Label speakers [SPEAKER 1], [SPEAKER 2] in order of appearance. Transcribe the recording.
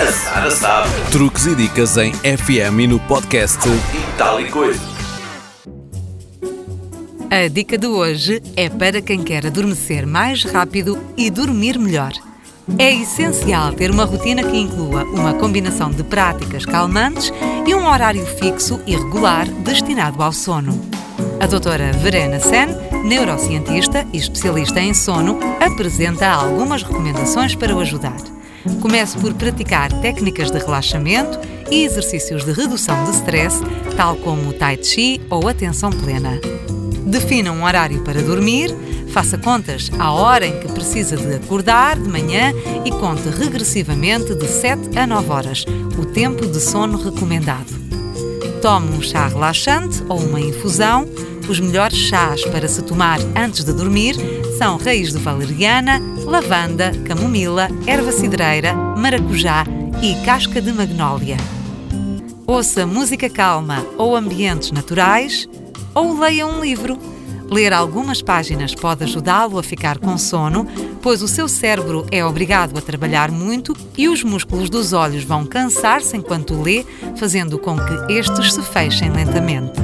[SPEAKER 1] A Sara sabe.
[SPEAKER 2] Truques e dicas em FM e no podcast
[SPEAKER 1] E tal e coisa.
[SPEAKER 3] A dica de hoje é para quem quer adormecer mais rápido e dormir melhor. É essencial ter uma rotina que inclua uma combinação de práticas calmantes e um horário fixo e regular destinado ao sono. A doutora Verena Sen, neurocientista e especialista em sono, apresenta algumas recomendações para o ajudar. Comece por praticar técnicas de relaxamento e exercícios de redução de stress, tal como o Tai Chi ou atenção plena. Defina um horário para dormir, faça contas à hora em que precisa de acordar de manhã e conte regressivamente de 7 a 9 horas, o tempo de sono recomendado. Tome um chá relaxante ou uma infusão. Os melhores chás para se tomar antes de dormir são raiz de valeriana, lavanda, camomila, erva cidreira, maracujá e casca de magnólia. Ouça música calma ou ambientes naturais ou leia um livro. Ler algumas páginas pode ajudá-lo a ficar com sono, pois o seu cérebro é obrigado a trabalhar muito e os músculos dos olhos vão cansar-se enquanto lê, fazendo com que estes se fechem lentamente.